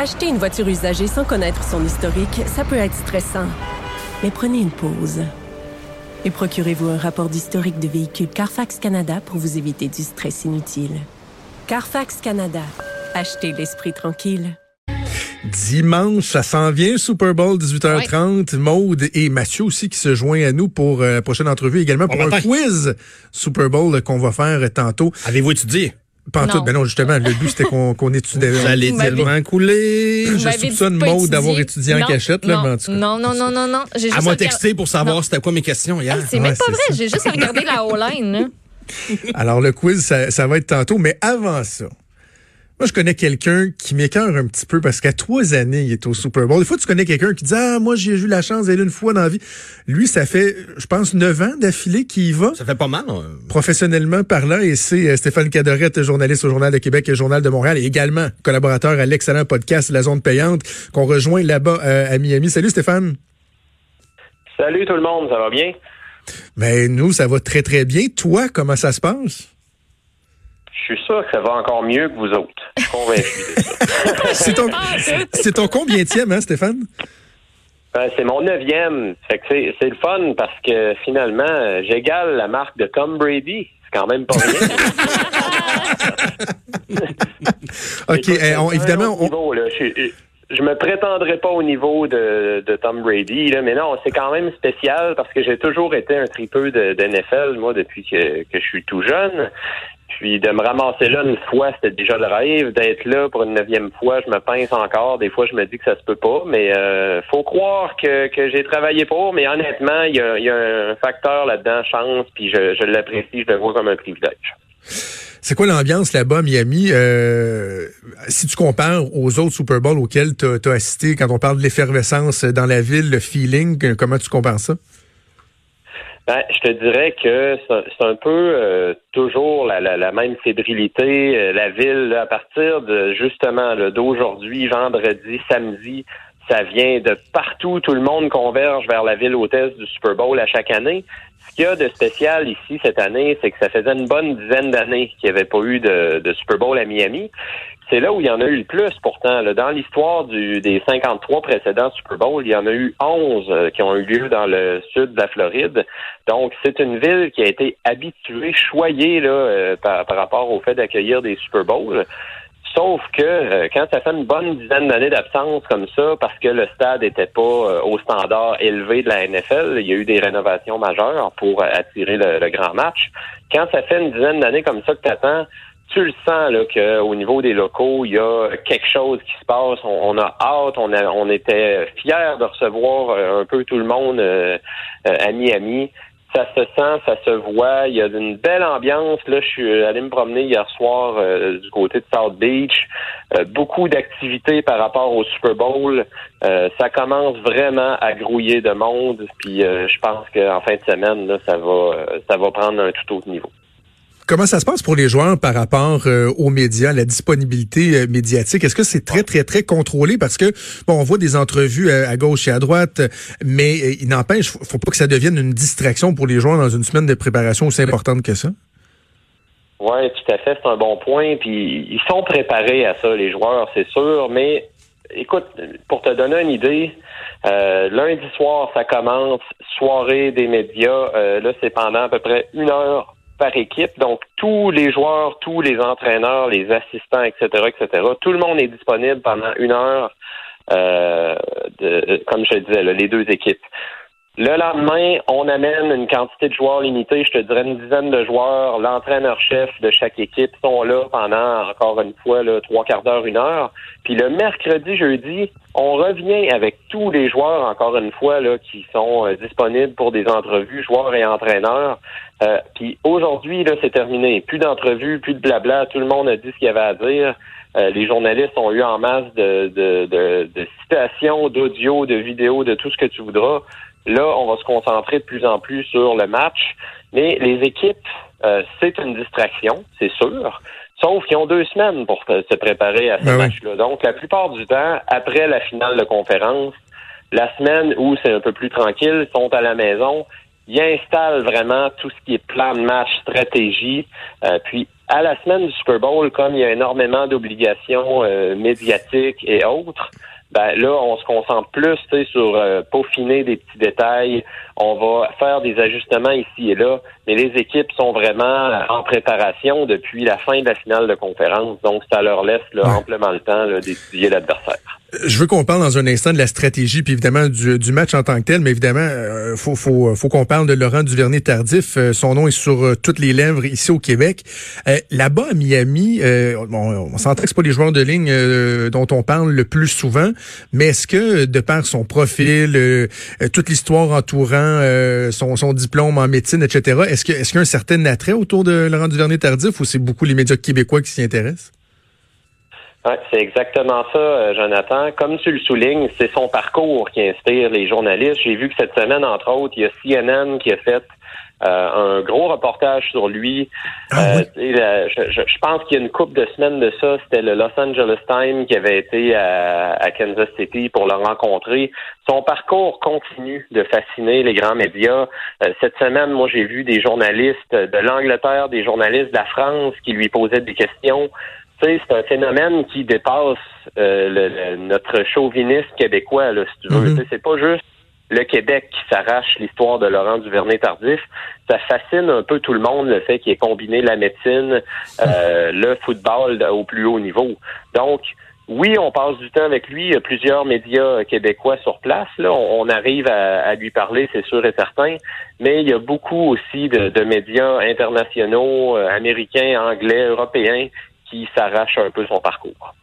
Acheter une voiture usagée sans connaître son historique, ça peut être stressant. Mais prenez une pause. Et procurez-vous un rapport d'historique de véhicule Carfax Canada pour vous éviter du stress inutile. Carfax Canada. Achetez l'esprit tranquille. Dimanche, ça s'en vient, Super Bowl, 18h30. Maude et Mathieu aussi qui se joignent à nous pour euh, la prochaine entrevue, également pour un quiz Super Bowl qu'on va faire tantôt. Avez-vous étudié? Pas en tout, ben non, justement, le but c'était qu'on qu'on étudie. Vous allez tellement couler. Je soupçonne Maude d'avoir étudié en cachette, là, non, mais en tout cas. non, non, non, non, non. Juste m'a regardé- texté pour savoir Non. c'était quoi mes questions hier. Hey, c'est même pas vrai. J'ai juste regardé la O-line. là. Alors, le quiz, ça, ça va être tantôt, mais avant ça, moi, je connais quelqu'un qui m'écœure un petit peu parce qu'à trois années, il est au Super Bowl. Des fois, tu connais quelqu'un qui dit, ah, moi, j'ai eu la chance d'aller une fois dans la vie. Lui, ça fait, je pense, neuf ans d'affilée qu'il y va. Ça fait pas mal. hein. professionnellement parlant, et c'est euh, Stéphane Cadorette, journaliste au Journal de Québec et Journal de Montréal, et également collaborateur à l'excellent podcast La Zone Payante, qu'on rejoint là-bas euh, à Miami. Salut Stéphane. Salut tout le monde, ça va bien? Ben nous, ça va très très bien. Toi, comment ça se passe? Je suis sûr que ça va encore mieux que vous autres. Je suis convaincu de ça. C'est ton, c'est ton combienième, hein, Stéphane? Ben, c'est mon neuvième. Fait que c'est, c'est le fun parce que finalement, j'égale la marque de Tom Brady. C'est quand même pas rien. OK, Écoute, eh, on- évidemment, autre on, niveau, là. Je, je me prétendrai pas au niveau de, de Tom Brady, là, mais non, c'est quand même spécial parce que j'ai toujours été un tripeux de, de NFL, moi, depuis que, que je suis tout jeune. Puis de me ramasser là une fois, c'était déjà le rêve. D'être là pour une neuvième fois, je me pince encore. Des fois, je me dis que ça se peut pas, mais euh, faut croire que, que j'ai travaillé pour. Mais honnêtement, il y a, y a un facteur là-dedans, chance, puis je, je l'apprécie, je le vois comme un privilège. c'est quoi l'ambiance là-bas Miami? Euh, si tu compares aux autres Super Bowls auxquels tu as assisté, quand on parle de l'effervescence dans la ville, le feeling, comment tu compares ça? Ben, je te dirais que c'est un peu euh, toujours la, la, même fébrilité. Euh, la ville, à partir de justement d'aujourd'hui, vendredi, samedi, ça vient de partout. Tout le monde converge vers la ville hôtesse du Super Bowl à chaque année. Qu'il y a de spécial ici cette année, c'est que ça faisait une bonne dizaine d'années qu'il n'y avait pas eu de, Super Bowl à Miami. C'est là où il y en a eu le plus pourtant. Dans l'histoire des 53 précédents Super Bowl, il y en a eu 11 euh, qui ont eu lieu dans le sud de la Floride. Donc, c'est une ville qui a été habituée, choyée là, euh, par, par rapport au fait d'accueillir des Super Bowls. Sauf que euh, quand ça fait une bonne dizaine d'années d'absence comme ça, parce que le stade n'était pas euh, au standard élevé de la NFL, il y a eu des rénovations majeures pour euh, attirer le, grand match. Quand ça fait une dizaine d'années comme ça que tu attends, tu le sens là qu'au niveau des locaux, il y a quelque chose qui se passe. On, a hâte, on, a, on était fiers de recevoir euh, un peu tout le monde euh, à Miami. Ça se sent, ça se voit. Il y a une belle ambiance. Là, je suis allé me promener hier soir euh, du côté de South Beach. Euh, beaucoup d'activités par rapport au Super Bowl. Euh, ça commence vraiment à grouiller de monde. Puis euh, je pense qu'en fin de semaine, là, ça va, euh, ça va prendre un tout autre niveau. Comment ça se passe pour les joueurs par rapport euh, aux médias, la disponibilité euh, médiatique? Est-ce que c'est très, très, très contrôlé? Parce que, bon, on voit des entrevues euh, à gauche et à droite, mais il n'empêche, faut, faut pas que ça devienne une distraction pour les joueurs dans une semaine de préparation aussi importante que ça. Oui, tout à fait, c'est un bon point. Puis ils sont préparés à ça, les joueurs, c'est sûr. Mais écoute, pour te donner une idée, euh, lundi soir, ça commence, soirée des médias. Euh, là, c'est pendant à peu près une heure par équipe. Donc, tous les joueurs, tous les entraîneurs, les assistants, etc., etc., tout le monde est disponible pendant une heure, euh, de, comme je le disais, les deux équipes. Le lendemain, on amène une quantité de joueurs limitée, je te dirais une dizaine de joueurs. L'entraîneur-chef de chaque équipe sont là pendant, encore une fois, là, trois quarts d'heure, une heure. Puis le mercredi, jeudi, on revient avec tous les joueurs, encore une fois, là, qui sont euh, disponibles pour des entrevues, joueurs et entraîneurs. Euh, puis aujourd'hui, là, c'est terminé. Plus d'entrevues, plus de blabla. Tout le monde a dit ce qu'il y avait à dire. Euh, les journalistes ont eu en masse de, de, de, de citations, d'audio, de vidéos, de tout ce que tu voudras. Là, on va se concentrer de plus en plus sur le match. Mais les équipes, euh, c'est une distraction, c'est sûr. Sauf qu'ils ont deux semaines pour se préparer à ce Ben oui. match-là. Donc, la plupart du temps, après la finale de conférence, la semaine où c'est un peu plus tranquille, sont à la maison, ils installent vraiment tout ce qui est plan de match, stratégie. Euh, puis, à la semaine du Super Bowl, comme il y a énormément d'obligations euh, médiatiques et autres, ben là, on se concentre plus sur euh, peaufiner des petits détails. On va faire des ajustements ici et là, mais les équipes sont vraiment en préparation depuis la fin de la finale de conférence, donc ça leur laisse amplement le temps d'étudier l'adversaire. Je veux qu'on parle dans un instant de la stratégie, puis évidemment du, match en tant que tel, mais évidemment, euh, faut, faut, faut qu'on parle de Laurent Duvernay-Tardif. Euh, son nom est sur euh, toutes les lèvres ici au Québec. Là-bas, à Miami, bon, on s'entend que pas les joueurs de ligne dont on parle le plus souvent, mais est-ce que, de par son profil, toute l'histoire entourant son, son diplôme en médecine, etc., est-ce que est-ce qu'il y a un certain attrait autour de Laurent Duvernay-Tardif ou c'est beaucoup les médias québécois qui s'y intéressent? C'est exactement ça, euh, Jonathan. Comme tu le soulignes, c'est son parcours qui inspire les journalistes. J'ai vu que cette semaine, entre autres, il y a CNN qui a fait euh, un gros reportage sur lui. Ah euh, je, pense qu'il y a une couple de semaines de ça, c'était le Los Angeles Times qui avait été à, Kansas City pour le rencontrer. Son parcours continue de fasciner les grands médias. cette semaine, moi, j'ai vu des journalistes de l'Angleterre, des journalistes de la France qui lui posaient des questions c'est un phénomène qui dépasse euh, notre chauvinisme québécois, là, si tu veux. Mhm. C'est pas juste le Québec qui s'arrache l'histoire de Laurent Duvernay-Tardif. Ça fascine un peu tout le monde, le fait qu'il ait combiné la médecine, euh, le football au plus haut niveau. Donc, oui, on passe du temps avec lui. Il y a plusieurs médias québécois sur place. Là, on, arrive à, lui parler, c'est sûr et certain. Mais il y a beaucoup aussi de, de médias internationaux, euh, américains, anglais, européens, qui s'arrache un peu son parcours.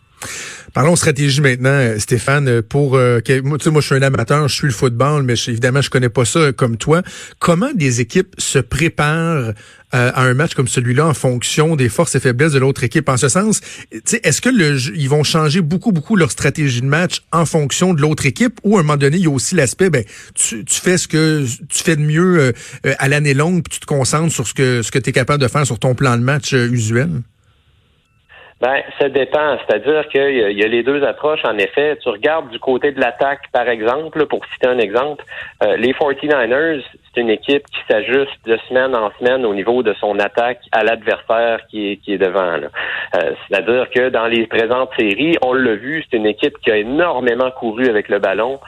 Parlons stratégie maintenant, euh, Stéphane. Euh, pour euh, moi, moi, je suis un amateur, je suis le football, mais évidemment, je connais pas ça comme toi. Comment des équipes se préparent à un match comme celui-là en fonction des forces et faiblesses de l'autre équipe? En ce sens, est-ce que le, ils vont changer beaucoup, beaucoup leur stratégie de match en fonction de l'autre équipe, ou à un moment donné, il y a aussi l'aspect, ben, tu, tu, fais ce que tu fais de mieux à l'année longue, puis tu te concentres sur ce que ce que tu es capable de faire sur ton plan de match usuel? Ben, ça dépend. C'est-à-dire qu'il y, a les deux approches. En effet, tu regardes du côté de l'attaque, par exemple, pour citer un exemple, euh, les 49ers, c'est une équipe qui s'ajuste de semaine en semaine au niveau de son attaque à l'adversaire qui est, qui est devant. Euh, C'est-à-dire que dans les présentes séries, on l'a vu, c'est une équipe qui a énormément couru avec le ballon,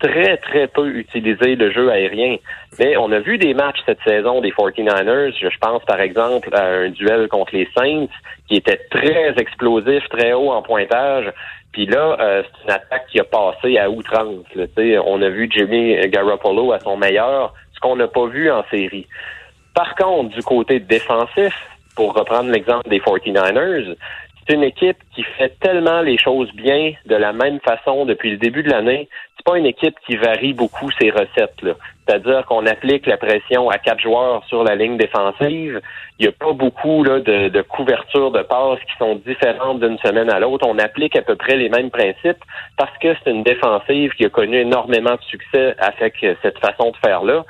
très, très peu utilisé le jeu aérien. Mais on a vu des matchs cette saison des 49ers. Je pense par exemple à un duel contre les Saints qui était très explosif, très haut en pointage. Puis là, euh, c'est une attaque qui a passé à outrance. on a vu Jimmy Garoppolo à son meilleur, ce qu'on n'a pas vu en série. Par contre, du côté défensif, pour reprendre l'exemple des 49ers, c'est une équipe qui fait tellement les choses bien de la même façon depuis le début de l'année. C'est pas une équipe qui varie beaucoup ses recettes. Là. C'est-à-dire qu'on applique la pression à quatre joueurs sur la ligne défensive. Il n'y a pas beaucoup là, de, de couvertures de passes qui sont différentes d'une semaine à l'autre. On applique à peu près les mêmes principes parce que c'est une défensive qui a connu énormément de succès avec cette façon de faire-là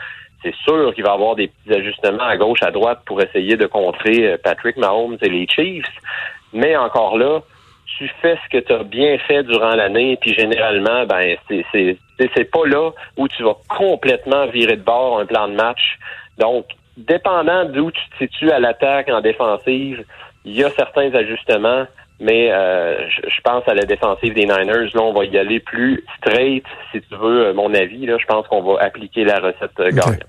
c'est sûr qu'il va y avoir des petits ajustements à gauche, à droite pour essayer de contrer euh, Patrick Mahomes et les Chiefs. Mais encore là, tu fais ce que tu as bien fait durant l'année, puis généralement, ben c'est c'est pas là où tu vas complètement virer de bord un plan de match. Donc, dépendant d'où tu te situes à l'attaque, en défensive, il y a certains ajustements, mais euh, je, pense à la défensive des Niners. Là, on va y aller plus straight, si tu veux, mon avis. Là, je pense qu'on va appliquer la recette euh, gagnante.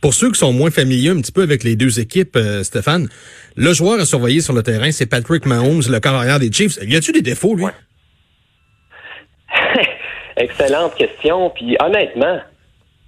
Pour ceux qui sont moins familiers un petit peu avec les deux équipes, euh, Stéphane, le joueur à surveiller sur le terrain, c'est Patrick Mahomes, le carrière des Chiefs. Y a-tu des défauts, lui? Excellente question. Puis honnêtement,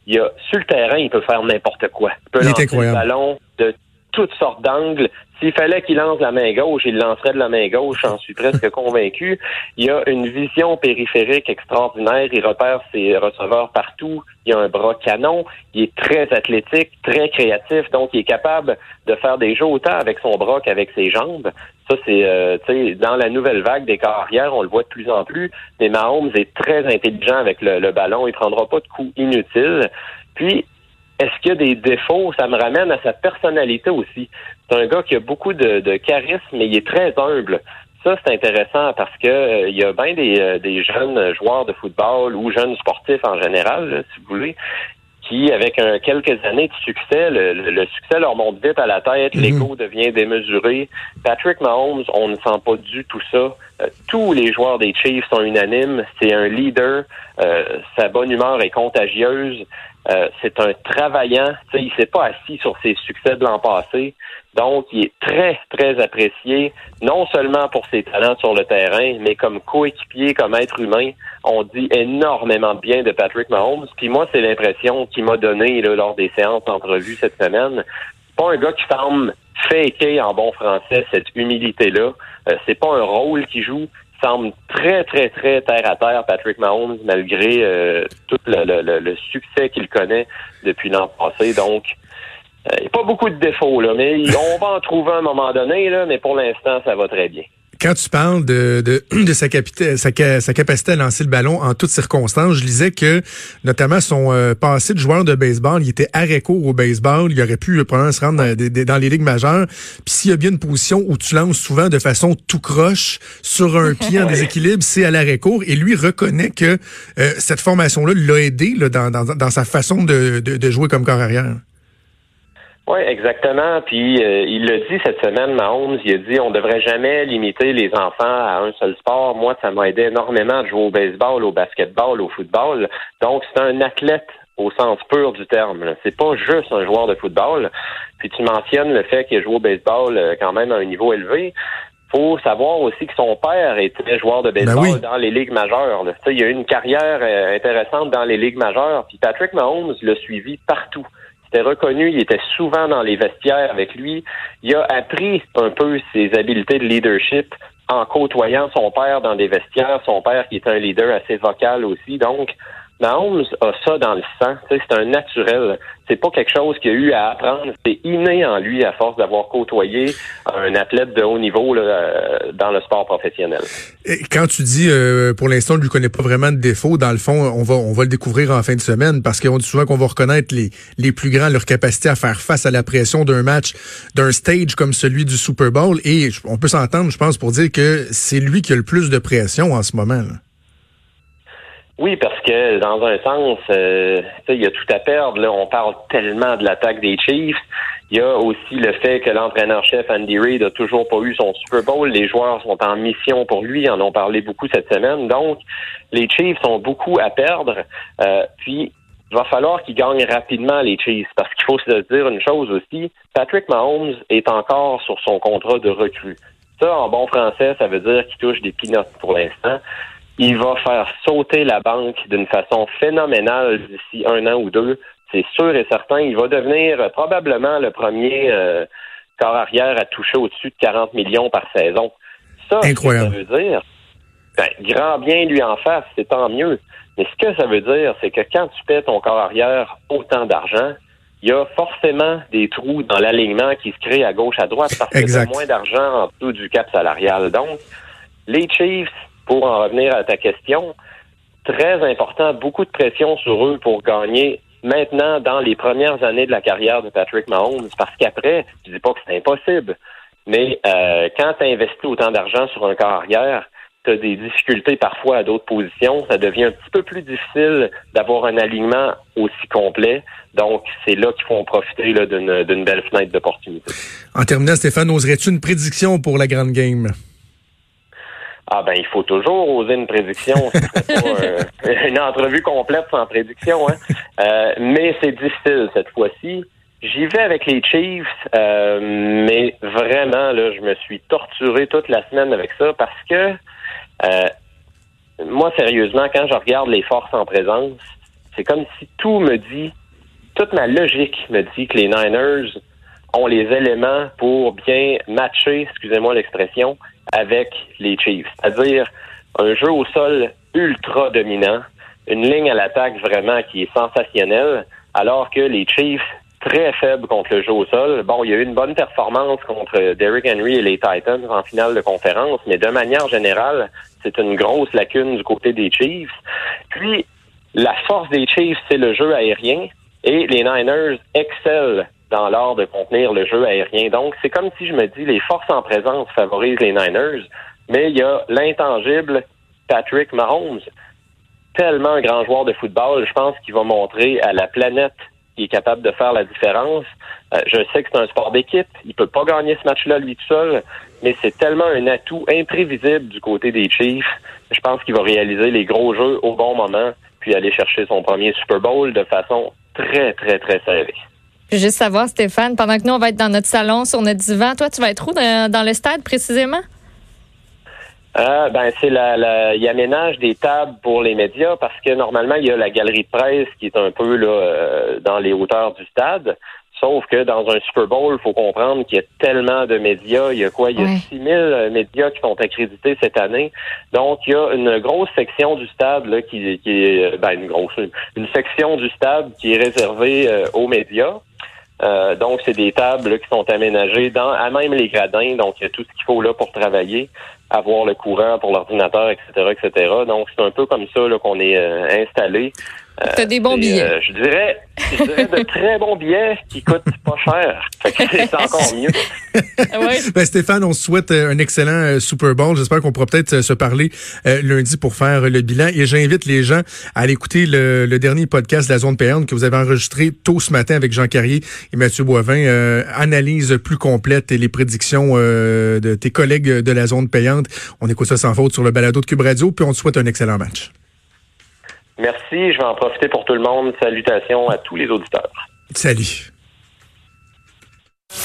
il y a, sur le terrain, il peut faire n'importe quoi. Il peut lancer le ballon de toutes sortes d'angles. S'il fallait qu'il lance la main gauche, il lancerait de la main gauche, j'en suis presque convaincu. Il a une vision périphérique extraordinaire, il repère ses receveurs partout, il a un bras canon, il est très athlétique, très créatif, donc il est capable de faire des jeux autant avec son bras qu'avec ses jambes. Ça, c'est euh, dans la nouvelle vague des carrières, on le voit de plus en plus. Mais Mahomes est très intelligent avec le, le ballon, il prendra pas de coups inutiles. Puis, est-ce qu'il y a des défauts? Ça me ramène à sa personnalité aussi. C'est un gars qui a beaucoup de, charisme, mais il est très humble. Ça, c'est intéressant parce que euh, il y a bien des, euh, des, jeunes joueurs de football ou jeunes sportifs en général, si vous voulez, qui, avec un, quelques années de succès, le, le, succès leur monte vite à la tête, Mhm. l'ego devient démesuré. Patrick Mahomes, on ne sent pas du tout ça. Euh, tous les joueurs des Chiefs sont unanimes. C'est un leader. Euh, sa bonne humeur est contagieuse. Euh, c'est un travaillant. Tu sais, il s'est pas assis sur ses succès de l'an passé. Donc, il est très, très apprécié, non seulement pour ses talents sur le terrain, mais comme coéquipier, comme être humain. On dit énormément bien de Patrick Mahomes. Puis moi, c'est l'impression qu'il m'a donné là, lors des séances d'entrevue cette semaine. Pas un gars qui semble faker en bon français cette humilité-là. Euh, c'est pas un rôle qu'il joue. Semble très, très, très terre à terre, Patrick Mahomes, malgré euh, tout le, le- le- succès qu'il connaît depuis l'an passé. Donc, il n'y a pas beaucoup de défauts, là, mais on va en trouver à un moment donné, là, mais pour l'instant, ça va très bien. Quand tu parles de, de, de sa, capita- sa, ca- sa capacité à lancer le ballon en toutes circonstances, je lisais que notamment son euh, passé de joueur de baseball, il était arrêt court au baseball, il aurait pu euh, probablement se rendre dans les ligues majeures. Puis s'il y a bien une position où tu lances souvent de façon tout croche sur un pied en déséquilibre, c'est à l'arrêt court. Et lui reconnaît que euh, cette formation-là l'a aidé là, dans, dans, dans sa façon de, de, de jouer comme corps arrière. Oui, exactement. Puis euh, il l'a dit cette semaine, Mahomes, il a dit on devrait jamais limiter les enfants à un seul sport. Moi, ça m'a aidé énormément de jouer au baseball, au basketball, au football. Donc, c'est un athlète au sens pur du terme. C'est pas juste un joueur de football. Puis tu mentionnes le fait qu'il a joué au baseball euh, quand même à un niveau élevé. faut savoir aussi que son père était joueur de baseball Ben oui. dans les ligues majeures. là. Il a eu une carrière euh, intéressante dans les ligues majeures. Puis Patrick Mahomes l'a suivi partout. C'était reconnu, il était souvent dans les vestiaires avec lui. Il a appris un peu ses habiletés de leadership en côtoyant son père dans des vestiaires, son père qui est un leader assez vocal aussi. Donc, Mahomes a ça dans le sang. C'est un naturel. C'est pas quelque chose qu'il a eu à apprendre. C'est inné en lui à force d'avoir côtoyé un athlète de haut niveau là, euh, dans le sport professionnel. Quand tu dis, euh, pour l'instant, on ne lui connaît pas vraiment de défaut, dans le fond, on va, on va le découvrir en fin de semaine parce qu'on dit souvent qu'on va reconnaître les, les plus grands, leur capacité à faire face à la pression d'un match, d'un stage comme celui du Super Bowl. Et on peut s'entendre, je pense, pour dire que c'est lui qui a le plus de pression en ce moment. là. Oui, parce que dans un sens, euh, il y a tout à perdre. Là. On parle tellement de l'attaque des Chiefs. Il y a aussi le fait que l'entraîneur-chef Andy Reid a toujours pas eu son Super Bowl. Les joueurs sont en mission pour lui. Ils en ont parlé beaucoup cette semaine. Donc, les Chiefs ont beaucoup à perdre. Euh, puis, il va falloir qu'ils gagnent rapidement les Chiefs parce qu'il faut se dire une chose aussi. Patrick Mahomes est encore sur son contrat de recrue. Ça, en bon français, ça veut dire qu'il touche des pinottes pour l'instant il va faire sauter la banque d'une façon phénoménale d'ici un an ou deux. C'est sûr et certain. Il va devenir euh, probablement le premier euh, corps arrière à toucher au-dessus de 40 millions par saison. Ça, ce que Incroyable. ça veut dire, ben, grand bien lui en face, c'est tant mieux. Mais ce que ça veut dire, c'est que quand tu paies ton corps arrière autant d'argent, il y a forcément des trous dans l'alignement qui se créent à gauche, à droite, parce que Exact. tu moins d'argent en dessous du cap salarial. Donc, les Chiefs, pour en revenir à ta question, très important, beaucoup de pression sur eux pour gagner maintenant dans les premières années de la carrière de Patrick Mahomes, parce qu'après, je dis pas que c'est impossible, mais euh, quand tu investis autant d'argent sur un corps arrière, tu as des difficultés parfois à d'autres positions, ça devient un petit peu plus difficile d'avoir un alignement aussi complet. Donc, c'est là qu'il faut en profiter d'une belle fenêtre d'opportunité. En terminant, Stéphane, oserais-tu une prédiction pour la grande game? Ah ben il faut toujours oser une prédiction. Pas euh, une entrevue complète sans prédiction, hein. Euh, mais c'est difficile cette fois-ci. J'y vais avec les Chiefs, euh, mais vraiment là, je me suis torturé toute la semaine avec ça parce que euh, moi sérieusement, quand je regarde les forces en présence, c'est comme si tout me dit, toute ma logique me dit que les Niners ont les éléments pour bien matcher, excusez-moi l'expression, avec les Chiefs. C'est-à-dire un jeu au sol ultra dominant, une ligne à l'attaque vraiment qui est sensationnelle, alors que les Chiefs, très faibles contre le jeu au sol. Bon, il y a eu une bonne performance contre Derrick Henry et les Titans en finale de conférence, mais de manière générale, c'est une grosse lacune du côté des Chiefs. Puis, la force des Chiefs, c'est le jeu aérien, et les Niners excellent dans l'art de contenir le jeu aérien. Donc, c'est comme si je me dis, les forces en présence favorisent les Niners, mais il y a l'intangible Patrick Mahomes. tellement grand joueur de football. Je pense qu'il va montrer à la planète qu'il est capable de faire la différence. Euh, je sais que c'est un sport d'équipe. Il peut pas gagner ce match-là lui tout seul, mais c'est tellement un atout imprévisible du côté des Chiefs. Je pense qu'il va réaliser les gros jeux au bon moment, puis aller chercher son premier Super Bowl de façon très, très, très serrée. Juste savoir, Stéphane, pendant que nous, on va être dans notre salon, sur notre divan, toi, tu vas être où dans, dans le stade précisément? Euh, ben c'est la, la, il aménage des tables pour les médias parce que normalement il y a la galerie de presse qui est un peu là euh, dans les hauteurs du stade. Sauf que dans un Super Bowl, il faut comprendre qu'il y a tellement de médias. Il y a quoi? Il y a Ouais. 6000 euh, médias qui sont accrédités cette année. Donc, il y a une grosse section du stade là, qui, qui est euh, ben, une grosse une section du stade qui est réservée euh, aux médias. Euh, donc, c'est des tables là, qui sont aménagées dans à même les gradins. Donc, il y a tout ce qu'il faut là pour travailler, avoir le courant pour l'ordinateur, etc., etc. Donc, c'est un peu comme ça qu'on est euh, installé. Euh, T'as des bons billets. euh, je dirais, je dirais de très bons billets qui coûtent pas cher. Fait que c'est encore mieux. oui. Ben, Stéphane, on se souhaite euh, un excellent Super Bowl. J'espère qu'on pourra peut-être se parler euh, lundi pour faire le bilan. Et j'invite les gens à aller écouter le, le dernier podcast de la zone payante que vous avez enregistré tôt ce matin avec Jean Carrier et Mathieu Boivin. Euh, analyse plus complète et les prédictions euh, de tes collègues de la zone payante. On écoute ça sans faute sur le balado de Cube Radio. Puis on te souhaite un excellent match. Merci. Je vais en profiter pour tout le monde. Salutations à tous les auditeurs. Salut.